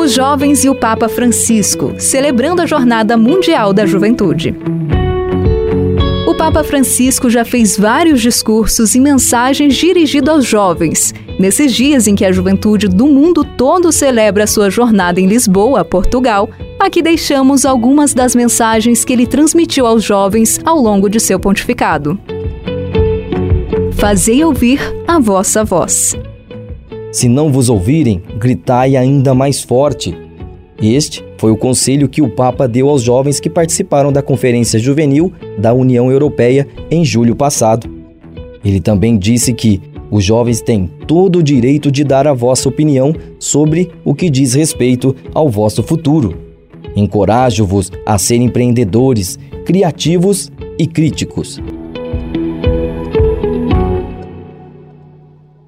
os jovens e o Papa Francisco, celebrando a Jornada Mundial da Juventude. O Papa Francisco já fez vários discursos e mensagens dirigidos aos jovens. Nesses dias em que a juventude do mundo todo celebra sua jornada em Lisboa, Portugal, aqui deixamos algumas das mensagens que ele transmitiu aos jovens ao longo de seu pontificado. Fazei ouvir a vossa voz. Se não vos ouvirem, gritai ainda mais forte. Este foi o conselho que o Papa deu aos jovens que participaram da Conferência Juvenil da União Europeia em julho passado. Ele também disse que os jovens têm todo o direito de dar a vossa opinião sobre o que diz respeito ao vosso futuro. Encorajo-vos a ser empreendedores, criativos e críticos.